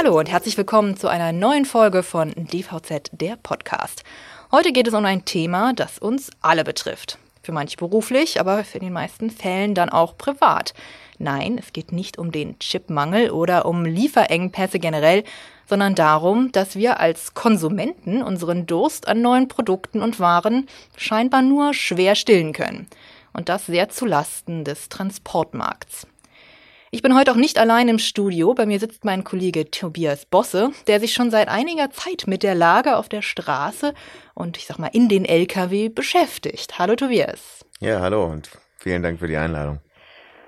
Hallo und herzlich willkommen zu einer neuen Folge von DVZ, der Podcast. Heute geht es um ein Thema, das uns alle betrifft. Für manche beruflich, aber für den meisten Fällen dann auch privat. Nein, es geht nicht um den Chipmangel oder um Lieferengpässe generell, sondern darum, dass wir als Konsumenten unseren Durst an neuen Produkten und Waren scheinbar nur schwer stillen können. Und das sehr zu Lasten des Transportmarkts. Ich bin heute auch nicht allein im Studio. Bei mir sitzt mein Kollege Tobias Bosse, der sich schon seit einiger Zeit mit der Lage auf der Straße und ich sag mal in den LKW beschäftigt. Hallo Tobias. Ja, hallo und vielen Dank für die Einladung.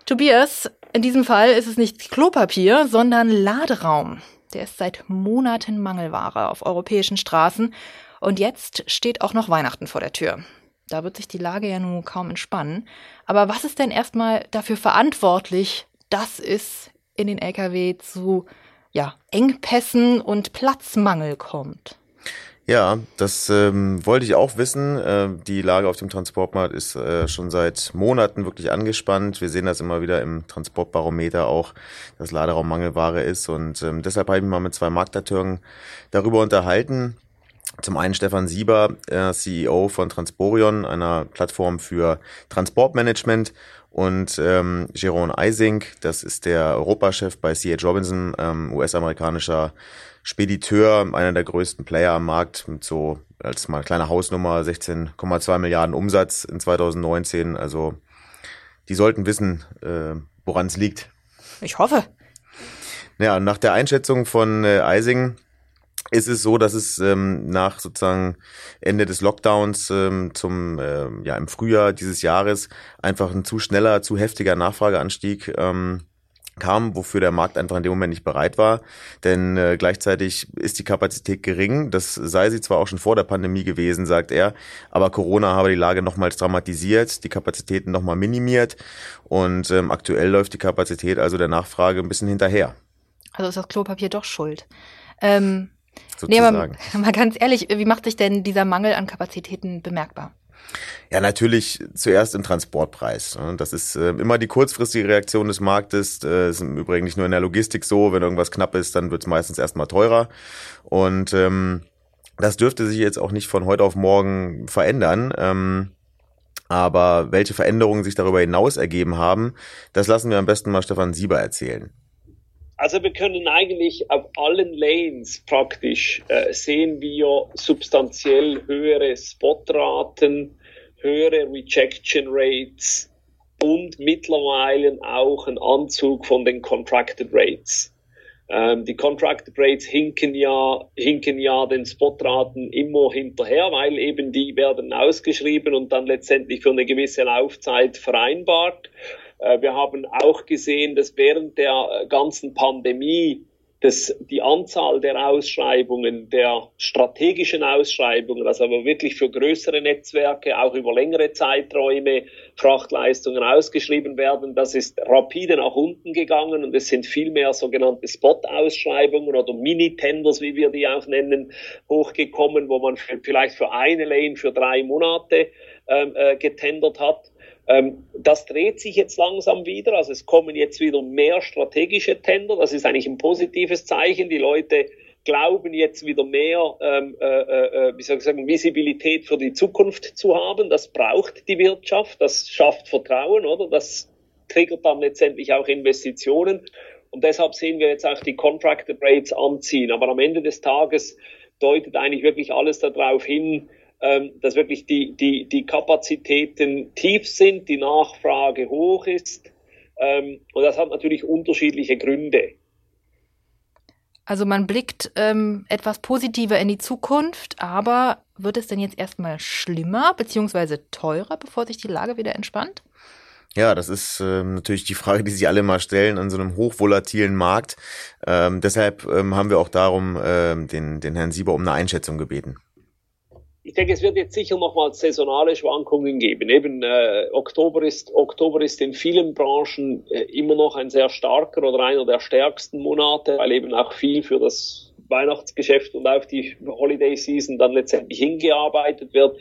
Tobias, in diesem Fall ist es nicht Klopapier, sondern Laderaum. Der ist seit Monaten Mangelware auf europäischen Straßen und jetzt steht auch noch Weihnachten vor der Tür. Da wird sich die Lage ja nun kaum entspannen. Aber was ist denn erstmal dafür verantwortlich, dass es in den Lkw zu ja, Engpässen und Platzmangel kommt. Ja, das ähm, wollte ich auch wissen. Äh, die Lage auf dem Transportmarkt ist äh, schon seit Monaten wirklich angespannt. Wir sehen das immer wieder im Transportbarometer auch, dass Laderaummangelware ist. Und ähm, deshalb habe ich mich mal mit zwei Marktakteuren darüber unterhalten. Zum einen Stefan Sieber, äh, CEO von Transporion, einer Plattform für Transportmanagement und ähm, Jerome Eising, das ist der Europachef bei C.H. Robinson, ähm, US-amerikanischer Spediteur, einer der größten Player am Markt, mit so als mal kleine Hausnummer 16,2 Milliarden Umsatz in 2019. Also die sollten wissen, äh, woran es liegt. Ich hoffe. Ja, nach der Einschätzung von äh, Eising ist es so, dass es ähm, nach sozusagen Ende des Lockdowns ähm, zum äh, ja im Frühjahr dieses Jahres einfach ein zu schneller, zu heftiger Nachfrageanstieg ähm, kam, wofür der Markt einfach in dem Moment nicht bereit war. Denn äh, gleichzeitig ist die Kapazität gering. Das sei sie zwar auch schon vor der Pandemie gewesen, sagt er, aber Corona habe die Lage nochmals dramatisiert, die Kapazitäten nochmal minimiert und ähm, aktuell läuft die Kapazität also der Nachfrage ein bisschen hinterher. Also ist das Klopapier doch schuld. Ähm sozusagen. Nee, aber mal ganz ehrlich, wie macht sich denn dieser Mangel an Kapazitäten bemerkbar? Ja, natürlich zuerst im Transportpreis. Das ist äh, immer die kurzfristige Reaktion des Marktes. Das äh, ist im Übrigen nicht nur in der Logistik so. Wenn irgendwas knapp ist, dann wird es meistens erstmal teurer. Und ähm, das dürfte sich jetzt auch nicht von heute auf morgen verändern. Ähm, aber welche Veränderungen sich darüber hinaus ergeben haben, das lassen wir am besten mal Stefan Sieber erzählen. Also wir können eigentlich auf allen Lanes praktisch äh, sehen wir substanziell höhere Spotraten, höhere Rejection Rates und mittlerweile auch ein Anzug von den Contracted Rates. Ähm, die Contracted Rates hinken ja, hinken ja den Spotraten immer hinterher, weil eben die werden ausgeschrieben und dann letztendlich für eine gewisse Laufzeit vereinbart. Äh, wir haben auch gesehen, dass während der äh, ganzen Pandemie dass die Anzahl der Ausschreibungen, der strategischen Ausschreibungen, also aber wirklich für größere Netzwerke, auch über längere Zeiträume Frachtleistungen ausgeschrieben werden, das ist rapide nach unten gegangen und es sind viel mehr sogenannte Spot-Ausschreibungen oder Mini-Tenders, wie wir die auch nennen, hochgekommen, wo man vielleicht für eine Lane für drei Monate ähm, äh, getendert hat. Ähm, das dreht sich jetzt langsam wieder. Also es kommen jetzt wieder mehr strategische Tender. Das ist eigentlich ein positives Zeichen. Die Leute glauben jetzt wieder mehr, ähm, äh, äh, äh, wie soll ich sagen, Visibilität für die Zukunft zu haben. Das braucht die Wirtschaft. Das schafft Vertrauen, oder? Das triggert dann letztendlich auch Investitionen. Und deshalb sehen wir jetzt auch die Contracted Rates anziehen. Aber am Ende des Tages deutet eigentlich wirklich alles darauf hin, dass wirklich die, die, die Kapazitäten tief sind, die Nachfrage hoch ist. Ähm, und das hat natürlich unterschiedliche Gründe. Also man blickt ähm, etwas positiver in die Zukunft, aber wird es denn jetzt erstmal schlimmer bzw. teurer, bevor sich die Lage wieder entspannt? Ja, das ist ähm, natürlich die Frage, die sich alle mal stellen an so einem hochvolatilen Markt. Ähm, deshalb ähm, haben wir auch darum ähm, den, den Herrn Sieber um eine Einschätzung gebeten ich denke, es wird jetzt sicher nochmal saisonale Schwankungen geben. Eben äh, Oktober ist Oktober ist in vielen Branchen äh, immer noch ein sehr starker oder einer der stärksten Monate, weil eben auch viel für das Weihnachtsgeschäft und auf die Holiday Season dann letztendlich hingearbeitet wird.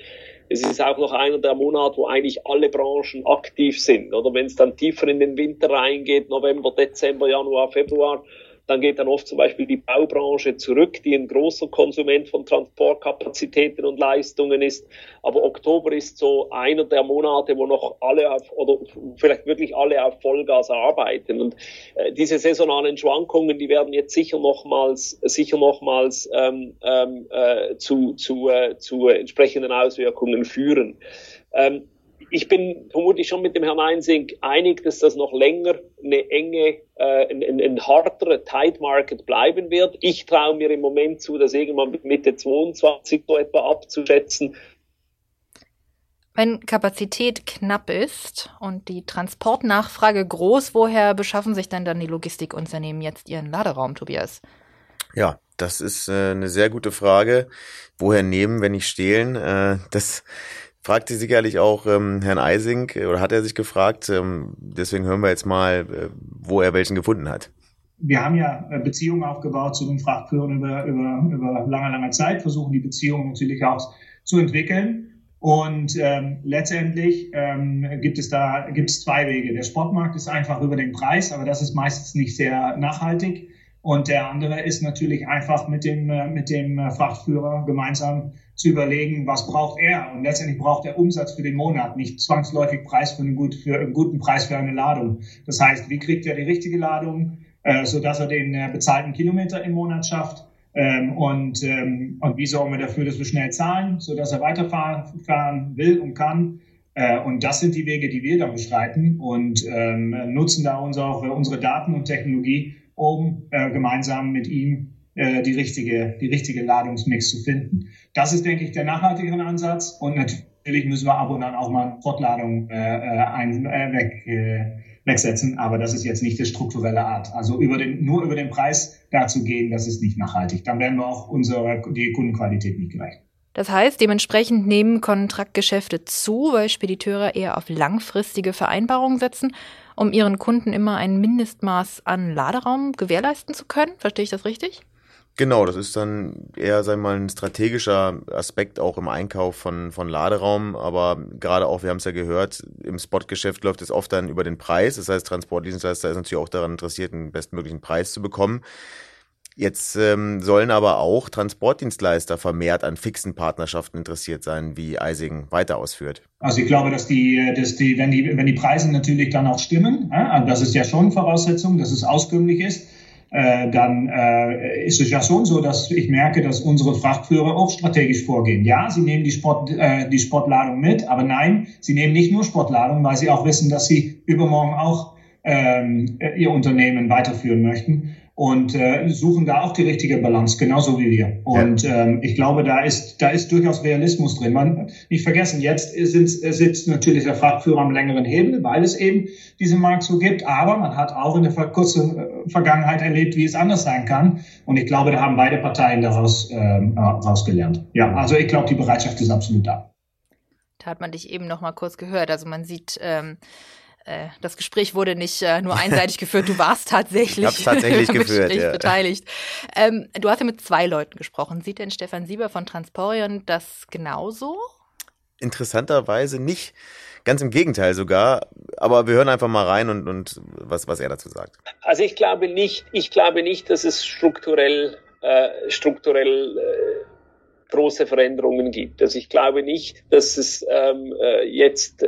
Es ist auch noch einer der Monate, wo eigentlich alle Branchen aktiv sind. Oder wenn es dann tiefer in den Winter reingeht, November, Dezember, Januar, Februar, dann geht dann oft zum Beispiel die Baubranche zurück, die ein großer Konsument von Transportkapazitäten und Leistungen ist. Aber Oktober ist so einer der Monate, wo noch alle auf, oder vielleicht wirklich alle auf Vollgas arbeiten. Und äh, diese saisonalen Schwankungen, die werden jetzt sicher nochmals, sicher nochmals ähm, ähm, äh, zu, zu, äh, zu entsprechenden Auswirkungen führen. Ähm, ich bin vermutlich schon mit dem Herrn Einsink einig, dass das noch länger eine enge, äh, ein, ein, ein harterer Tight Market bleiben wird. Ich traue mir im Moment zu, das irgendwann mit Mitte 22 so etwa abzuschätzen. Wenn Kapazität knapp ist und die Transportnachfrage groß, woher beschaffen sich denn dann die Logistikunternehmen jetzt ihren Laderaum, Tobias? Ja, das ist äh, eine sehr gute Frage. Woher nehmen, wenn nicht stehlen? Äh, das fragte sicherlich auch ähm, Herrn Eising oder hat er sich gefragt. Ähm, deswegen hören wir jetzt mal, äh, wo er welchen gefunden hat. Wir haben ja äh, Beziehungen aufgebaut zu den Frachtführern über, über, über lange, lange Zeit, versuchen die Beziehungen natürlich auch zu entwickeln. Und ähm, letztendlich ähm, gibt es da gibt es zwei Wege. Der Sportmarkt ist einfach über den Preis, aber das ist meistens nicht sehr nachhaltig. Und der andere ist natürlich einfach mit dem, äh, mit dem äh, Frachtführer gemeinsam zu überlegen, was braucht er. Und letztendlich braucht er Umsatz für den Monat, nicht zwangsläufig Preis für einen, gut, für einen guten Preis für eine Ladung. Das heißt, wie kriegt er die richtige Ladung, äh, sodass er den äh, bezahlten Kilometer im Monat schafft? Ähm, und, ähm, und wie sorgen wir dafür, dass wir schnell zahlen, sodass er weiterfahren fahren will und kann? Und das sind die Wege, die wir da beschreiten und ähm, nutzen da unsere, unsere Daten und Technologie, um äh, gemeinsam mit ihm äh, die richtige, die richtige Ladungsmix zu finden. Das ist, denke ich, der nachhaltigere Ansatz. Und natürlich müssen wir ab und an auch mal Fortladung äh, äh, ein, äh, weg, äh, wegsetzen. Aber das ist jetzt nicht die strukturelle Art. Also über den, nur über den Preis da zu gehen, das ist nicht nachhaltig. Dann werden wir auch unsere, die Kundenqualität nicht gerecht. Das heißt, dementsprechend nehmen Kontraktgeschäfte zu, weil Spediteure eher auf langfristige Vereinbarungen setzen um ihren Kunden immer ein Mindestmaß an Laderaum gewährleisten zu können. Verstehe ich das richtig? Genau, das ist dann eher, sagen mal, ein strategischer Aspekt auch im Einkauf von, von Laderaum. Aber gerade auch, wir haben es ja gehört, im Spotgeschäft läuft es oft dann über den Preis. Das heißt, Transportdienstleister ist natürlich auch daran interessiert, einen bestmöglichen Preis zu bekommen. Jetzt ähm, sollen aber auch Transportdienstleister vermehrt an fixen Partnerschaften interessiert sein, wie Eising weiter ausführt. Also ich glaube, dass die, dass die, wenn die, wenn die Preise natürlich dann auch stimmen, äh, das ist ja schon Voraussetzung, dass es auskömmlich ist, äh, dann äh, ist es ja schon so, dass ich merke, dass unsere Frachtführer auch strategisch vorgehen. Ja, sie nehmen die, Sport, äh, die Sportladung mit, aber nein, sie nehmen nicht nur Sportladung, weil sie auch wissen, dass sie übermorgen auch ähm, ihr Unternehmen weiterführen möchten und äh, suchen da auch die richtige Balance, genauso wie wir. Und ja. ähm, ich glaube, da ist, da ist durchaus Realismus drin. Man nicht vergessen, jetzt sind, sitzt natürlich der Frachtführer am längeren Hebel, weil es eben diesen Markt so gibt. Aber man hat auch in der kurzen äh, Vergangenheit erlebt, wie es anders sein kann. Und ich glaube, da haben beide Parteien daraus ähm, rausgelernt. Ja, also ich glaube, die Bereitschaft ist absolut da. Da hat man dich eben noch mal kurz gehört. Also man sieht ähm, äh, das Gespräch wurde nicht äh, nur einseitig geführt, du warst tatsächlich, ich tatsächlich geführt, ja. beteiligt. Ähm, du hast ja mit zwei Leuten gesprochen. Sieht denn Stefan Sieber von Transporion das genauso? Interessanterweise nicht. Ganz im Gegenteil sogar. Aber wir hören einfach mal rein und, und was, was er dazu sagt. Also ich glaube nicht, ich glaube nicht, dass es strukturell, äh, strukturell äh, große Veränderungen gibt. Also ich glaube nicht, dass es ähm, äh, jetzt äh,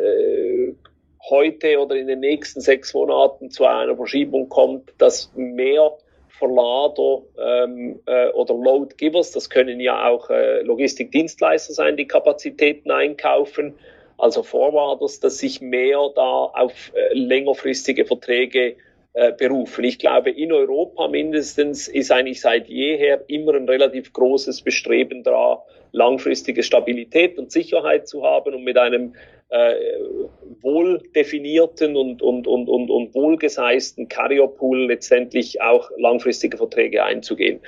heute oder in den nächsten sechs Monaten zu einer Verschiebung kommt, dass mehr Verlader ähm, äh, oder Load Givers, das können ja auch äh, Logistikdienstleister sein, die Kapazitäten einkaufen, also Forwarders, dass sich mehr da auf äh, längerfristige Verträge äh, berufen. Ich glaube, in Europa mindestens ist eigentlich seit jeher immer ein relativ großes Bestreben da, langfristige Stabilität und Sicherheit zu haben und mit einem äh, wohl definierten und, und, und, und, und wohlgeseisten Carrier-Pool letztendlich auch langfristige Verträge einzugehen.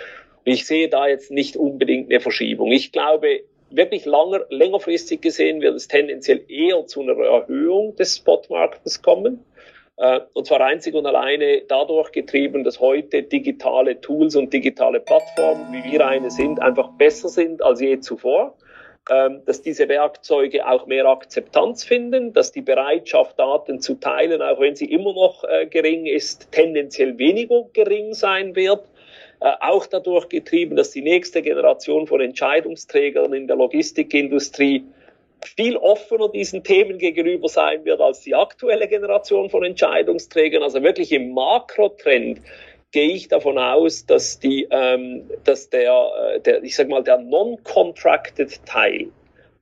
Ich sehe da jetzt nicht unbedingt eine Verschiebung. Ich glaube, wirklich langer, längerfristig gesehen wird es tendenziell eher zu einer Erhöhung des Spotmarktes kommen. Äh, und zwar einzig und alleine dadurch getrieben, dass heute digitale Tools und digitale Plattformen, wie wir eine sind, einfach besser sind als je zuvor dass diese Werkzeuge auch mehr Akzeptanz finden, dass die Bereitschaft, Daten zu teilen, auch wenn sie immer noch äh, gering ist, tendenziell weniger gering sein wird äh, auch dadurch getrieben, dass die nächste Generation von Entscheidungsträgern in der Logistikindustrie viel offener diesen Themen gegenüber sein wird als die aktuelle Generation von Entscheidungsträgern. Also wirklich im Makrotrend gehe ich davon aus, dass die, ähm, dass der, äh, der, ich sag mal, der non-contracted Teil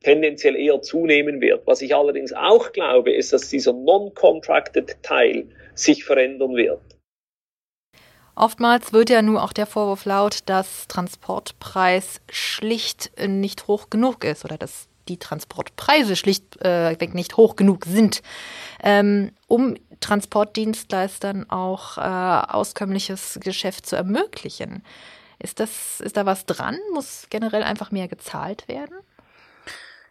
tendenziell eher zunehmen wird. Was ich allerdings auch glaube, ist, dass dieser non-contracted Teil sich verändern wird. Oftmals wird ja nur auch der Vorwurf laut, dass Transportpreis schlicht nicht hoch genug ist oder dass die Transportpreise schlichtweg äh, nicht hoch genug sind, ähm, um Transportdienstleistern auch äh, auskömmliches Geschäft zu ermöglichen. Ist, das, ist da was dran? Muss generell einfach mehr gezahlt werden?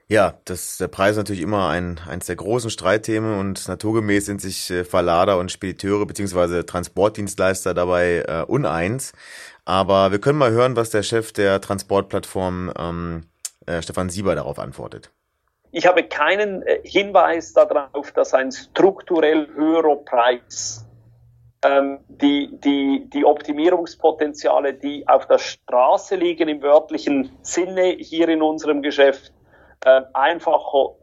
Ja, das, der Preis ist natürlich immer ein, eins der großen Streitthemen und naturgemäß sind sich äh, Verlader und Spediteure beziehungsweise Transportdienstleister dabei äh, uneins. Aber wir können mal hören, was der Chef der Transportplattform ähm, äh, Stefan Sieber darauf antwortet. Ich habe keinen äh, Hinweis darauf, dass ein strukturell höherer Preis ähm, die, die, die Optimierungspotenziale, die auf der Straße liegen im wörtlichen Sinne hier in unserem Geschäft, äh, einfacher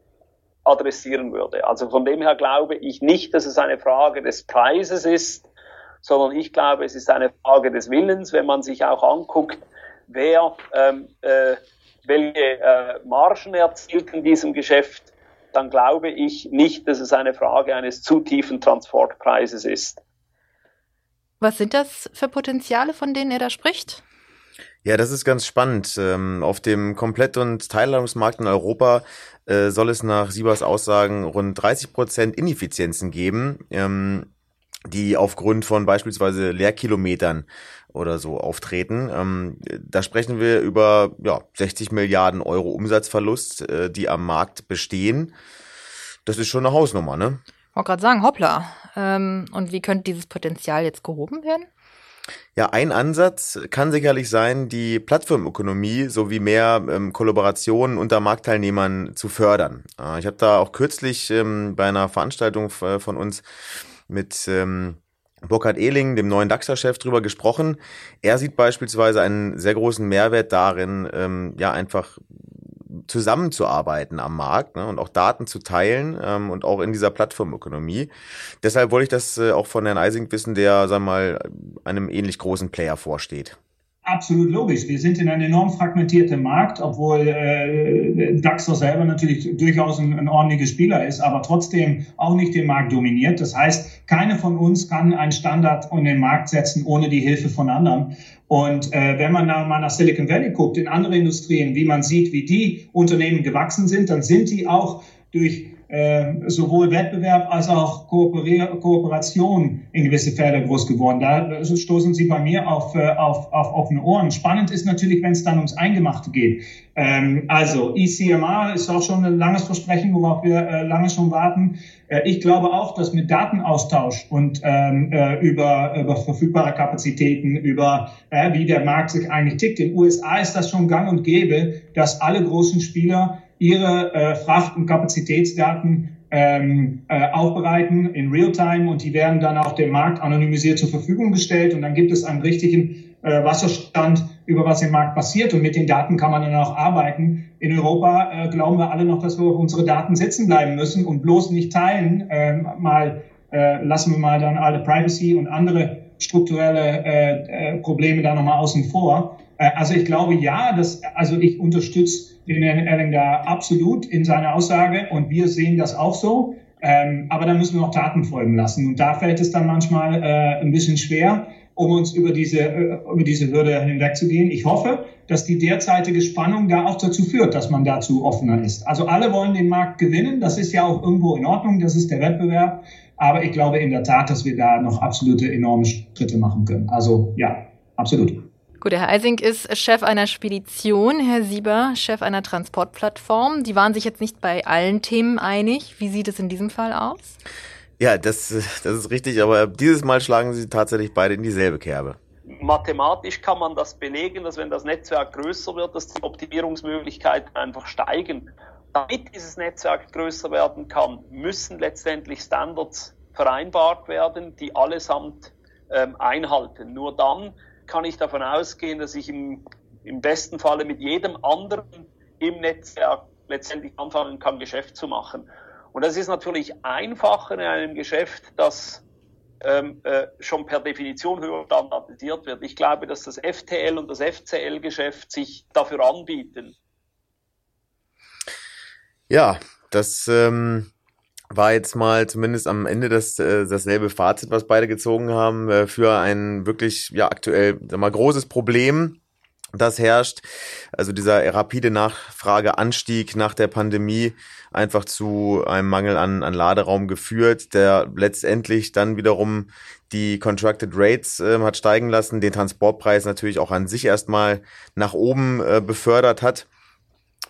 adressieren würde. Also von dem her glaube ich nicht, dass es eine Frage des Preises ist, sondern ich glaube, es ist eine Frage des Willens, wenn man sich auch anguckt, wer ähm, äh, welche äh, Margen erzielt in diesem Geschäft, dann glaube ich nicht, dass es eine Frage eines zu tiefen Transportpreises ist. Was sind das für Potenziale, von denen er da spricht? Ja, das ist ganz spannend. Ähm, auf dem Komplett- und Teilladungsmarkt in Europa äh, soll es nach Siebers Aussagen rund 30 Prozent Ineffizienzen geben, ähm, die aufgrund von beispielsweise Leerkilometern oder so auftreten. Ähm, da sprechen wir über ja, 60 Milliarden Euro Umsatzverlust, äh, die am Markt bestehen. Das ist schon eine Hausnummer, ne? Ich wollte gerade sagen, hoppla. Ähm, und wie könnte dieses Potenzial jetzt gehoben werden? Ja, ein Ansatz kann sicherlich sein, die Plattformökonomie sowie mehr ähm, Kollaborationen unter Marktteilnehmern zu fördern. Äh, ich habe da auch kürzlich ähm, bei einer Veranstaltung äh, von uns mit ähm, Burkhard Ehling, dem neuen DAXer-Chef, drüber gesprochen. Er sieht beispielsweise einen sehr großen Mehrwert darin, ähm, ja einfach zusammenzuarbeiten am Markt ne, und auch Daten zu teilen ähm, und auch in dieser Plattformökonomie. Deshalb wollte ich das äh, auch von Herrn Eising wissen, der, sagen wir mal, einem ähnlich großen Player vorsteht. Absolut logisch. Wir sind in einem enorm fragmentierten Markt, obwohl äh, Daxer selber natürlich durchaus ein, ein ordentlicher Spieler ist, aber trotzdem auch nicht den Markt dominiert. Das heißt, keine von uns kann einen Standard in den Markt setzen ohne die Hilfe von anderen. Und äh, wenn man nach, mal nach Silicon Valley guckt, in andere Industrien, wie man sieht, wie die Unternehmen gewachsen sind, dann sind die auch durch äh, sowohl Wettbewerb als auch Kooperation in gewisse Felder groß geworden. Da stoßen Sie bei mir auf, äh, auf, auf offene Ohren. Spannend ist natürlich, wenn es dann ums Eingemachte geht. Ähm, also ECMR ist auch schon ein langes Versprechen, worauf wir äh, lange schon warten. Äh, ich glaube auch, dass mit Datenaustausch und ähm, äh, über, über verfügbare Kapazitäten, über wie der Markt sich eigentlich tickt. In den USA ist das schon gang und gäbe, dass alle großen Spieler ihre äh, Fracht- und Kapazitätsdaten ähm, äh, aufbereiten in Realtime und die werden dann auch dem Markt anonymisiert zur Verfügung gestellt und dann gibt es einen richtigen äh, Wasserstand über was im Markt passiert und mit den Daten kann man dann auch arbeiten. In Europa äh, glauben wir alle noch, dass wir auf unsere Daten sitzen bleiben müssen und bloß nicht teilen. Äh, mal äh, lassen wir mal dann alle Privacy und andere strukturelle äh, äh, Probleme da nochmal außen vor. Äh, also ich glaube ja, dass also ich unterstütze den Herrn Erling da absolut in seiner Aussage und wir sehen das auch so. Ähm, aber da müssen wir noch Taten folgen lassen. Und da fällt es dann manchmal äh, ein bisschen schwer, um uns über diese, äh, über diese Hürde hinwegzugehen. Ich hoffe, dass die derzeitige Spannung da auch dazu führt, dass man dazu offener ist. Also alle wollen den Markt gewinnen. Das ist ja auch irgendwo in Ordnung. Das ist der Wettbewerb. Aber ich glaube in der Tat, dass wir da noch absolute enorme Schritte machen können. Also ja, absolut. Gut, Herr Eising ist Chef einer Spedition, Herr Sieber Chef einer Transportplattform. Die waren sich jetzt nicht bei allen Themen einig. Wie sieht es in diesem Fall aus? Ja, das, das ist richtig, aber dieses Mal schlagen sie tatsächlich beide in dieselbe Kerbe. Mathematisch kann man das belegen, dass wenn das Netzwerk größer wird, dass die Optimierungsmöglichkeiten einfach steigen. Damit dieses Netzwerk größer werden kann, müssen letztendlich Standards vereinbart werden, die allesamt ähm, einhalten. Nur dann kann ich davon ausgehen, dass ich im, im besten Falle mit jedem anderen im Netzwerk letztendlich anfangen kann, Geschäft zu machen. Und das ist natürlich einfacher in einem Geschäft, das ähm, äh, schon per Definition höher standardisiert wird. Ich glaube, dass das FTL und das FCL-Geschäft sich dafür anbieten. Ja, das ähm, war jetzt mal zumindest am Ende das, äh, dasselbe Fazit, was beide gezogen haben, äh, für ein wirklich ja aktuell sag mal, großes Problem, das herrscht. Also dieser rapide Nachfrageanstieg nach der Pandemie einfach zu einem Mangel an, an Laderaum geführt, der letztendlich dann wiederum die Contracted Rates äh, hat steigen lassen, den Transportpreis natürlich auch an sich erstmal nach oben äh, befördert hat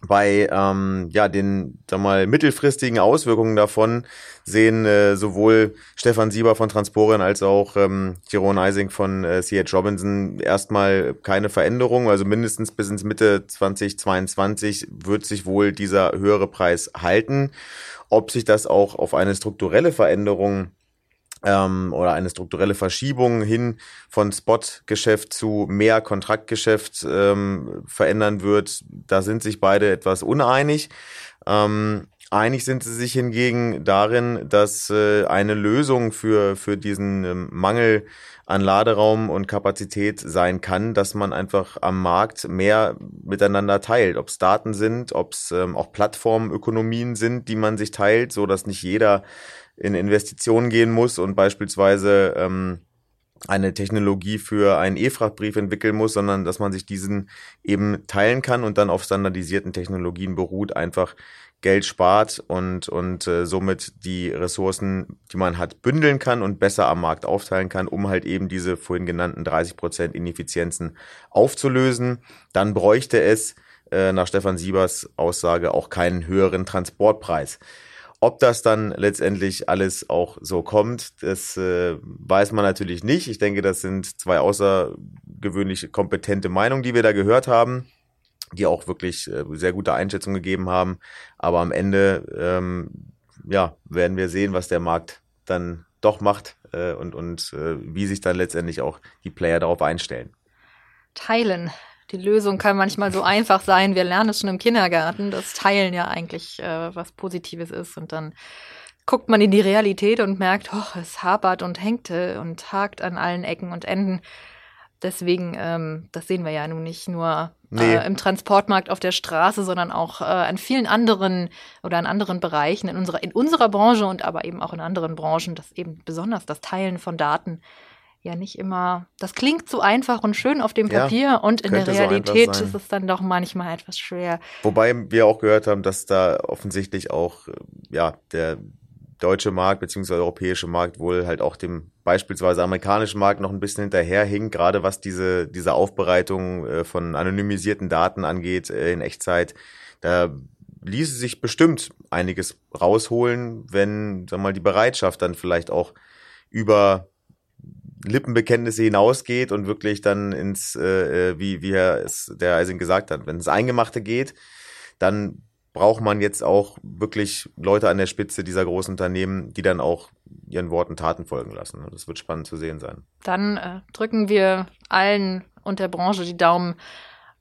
bei ähm, ja den sag mal mittelfristigen Auswirkungen davon sehen äh, sowohl Stefan Sieber von Transporin als auch ähm, Jeroen Eising von äh, CH Robinson erstmal keine Veränderung, also mindestens bis ins Mitte 2022 wird sich wohl dieser höhere Preis halten. Ob sich das auch auf eine strukturelle Veränderung ähm, oder eine strukturelle Verschiebung hin von Spot-Geschäft zu mehr Kontraktgeschäft ähm, verändern wird. Da sind sich beide etwas uneinig. Ähm, einig sind sie sich hingegen darin, dass äh, eine Lösung für, für diesen ähm, Mangel an Laderaum und Kapazität sein kann, dass man einfach am Markt mehr miteinander teilt. Ob es Daten sind, ob es ähm, auch Plattformökonomien sind, die man sich teilt, so dass nicht jeder in Investitionen gehen muss und beispielsweise ähm, eine Technologie für einen E-Frachtbrief entwickeln muss, sondern dass man sich diesen eben teilen kann und dann auf standardisierten Technologien beruht, einfach Geld spart und, und äh, somit die Ressourcen, die man hat, bündeln kann und besser am Markt aufteilen kann, um halt eben diese vorhin genannten 30 Prozent Ineffizienzen aufzulösen. Dann bräuchte es äh, nach Stefan Siebers Aussage auch keinen höheren Transportpreis. Ob das dann letztendlich alles auch so kommt, das äh, weiß man natürlich nicht. Ich denke, das sind zwei außergewöhnlich kompetente Meinungen, die wir da gehört haben, die auch wirklich äh, sehr gute Einschätzungen gegeben haben. Aber am Ende, ähm, ja, werden wir sehen, was der Markt dann doch macht äh, und, und äh, wie sich dann letztendlich auch die Player darauf einstellen. Teilen die Lösung kann manchmal so einfach sein. Wir lernen es schon im Kindergarten, dass Teilen ja eigentlich äh, was Positives ist. Und dann guckt man in die Realität und merkt, oh, es hapert und hängte und hakt an allen Ecken und Enden. Deswegen, ähm, das sehen wir ja nun nicht nur nee. äh, im Transportmarkt auf der Straße, sondern auch äh, an vielen anderen oder an anderen Bereichen in unserer, in unserer Branche und aber eben auch in anderen Branchen, dass eben besonders das Teilen von Daten ja nicht immer, das klingt so einfach und schön auf dem Papier ja, und in der Realität so ist es dann doch manchmal etwas schwer. Wobei wir auch gehört haben, dass da offensichtlich auch, ja, der deutsche Markt beziehungsweise europäische Markt wohl halt auch dem beispielsweise amerikanischen Markt noch ein bisschen hinterherhinkt, gerade was diese, diese Aufbereitung äh, von anonymisierten Daten angeht äh, in Echtzeit. Da ließe sich bestimmt einiges rausholen, wenn, sag mal, die Bereitschaft dann vielleicht auch über Lippenbekenntnisse hinausgeht und wirklich dann ins, äh, äh wie, wie er es der Eising gesagt hat, wenn es Eingemachte geht, dann braucht man jetzt auch wirklich Leute an der Spitze dieser großen Unternehmen, die dann auch ihren Worten Taten folgen lassen. Das wird spannend zu sehen sein. Dann äh, drücken wir allen und der Branche die Daumen,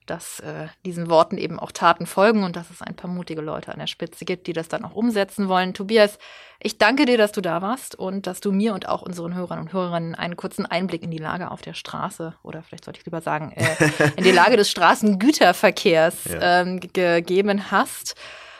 dass äh, diesen Worten eben auch Taten folgen und dass es ein paar mutige Leute an der Spitze gibt, die das dann auch umsetzen wollen. Tobias, ich danke dir, dass du da warst und dass du mir und auch unseren Hörern und Hörerinnen einen kurzen Einblick in die Lage auf der Straße oder vielleicht sollte ich lieber sagen, äh, in die Lage des Straßengüterverkehrs ja. ähm, gegeben hast.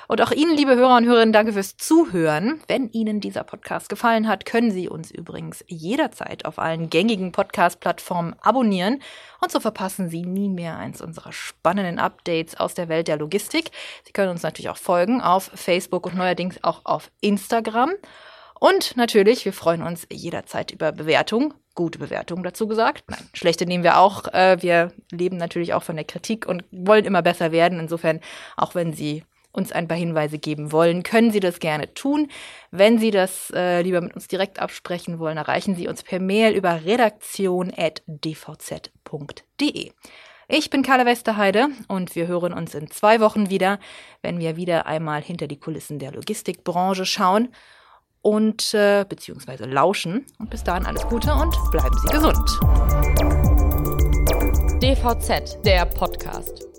Und auch Ihnen, liebe Hörer und Hörerinnen, danke fürs Zuhören. Wenn Ihnen dieser Podcast gefallen hat, können Sie uns übrigens jederzeit auf allen gängigen Podcast-Plattformen abonnieren. Und so verpassen Sie nie mehr eins unserer spannenden Updates aus der Welt der Logistik. Sie können uns natürlich auch folgen auf Facebook und neuerdings auch auf Instagram. Und natürlich, wir freuen uns jederzeit über Bewertungen. Gute Bewertungen dazu gesagt. Nein, schlechte nehmen wir auch. Äh, wir leben natürlich auch von der Kritik und wollen immer besser werden. Insofern, auch wenn Sie uns ein paar Hinweise geben wollen, können Sie das gerne tun. Wenn Sie das äh, lieber mit uns direkt absprechen wollen, erreichen Sie uns per Mail über redaktion.dvz.de. Ich bin Carla Westerheide und wir hören uns in zwei Wochen wieder, wenn wir wieder einmal hinter die Kulissen der Logistikbranche schauen und äh, beziehungsweise lauschen. Und bis dahin alles Gute und bleiben Sie gesund. DVZ, der Podcast.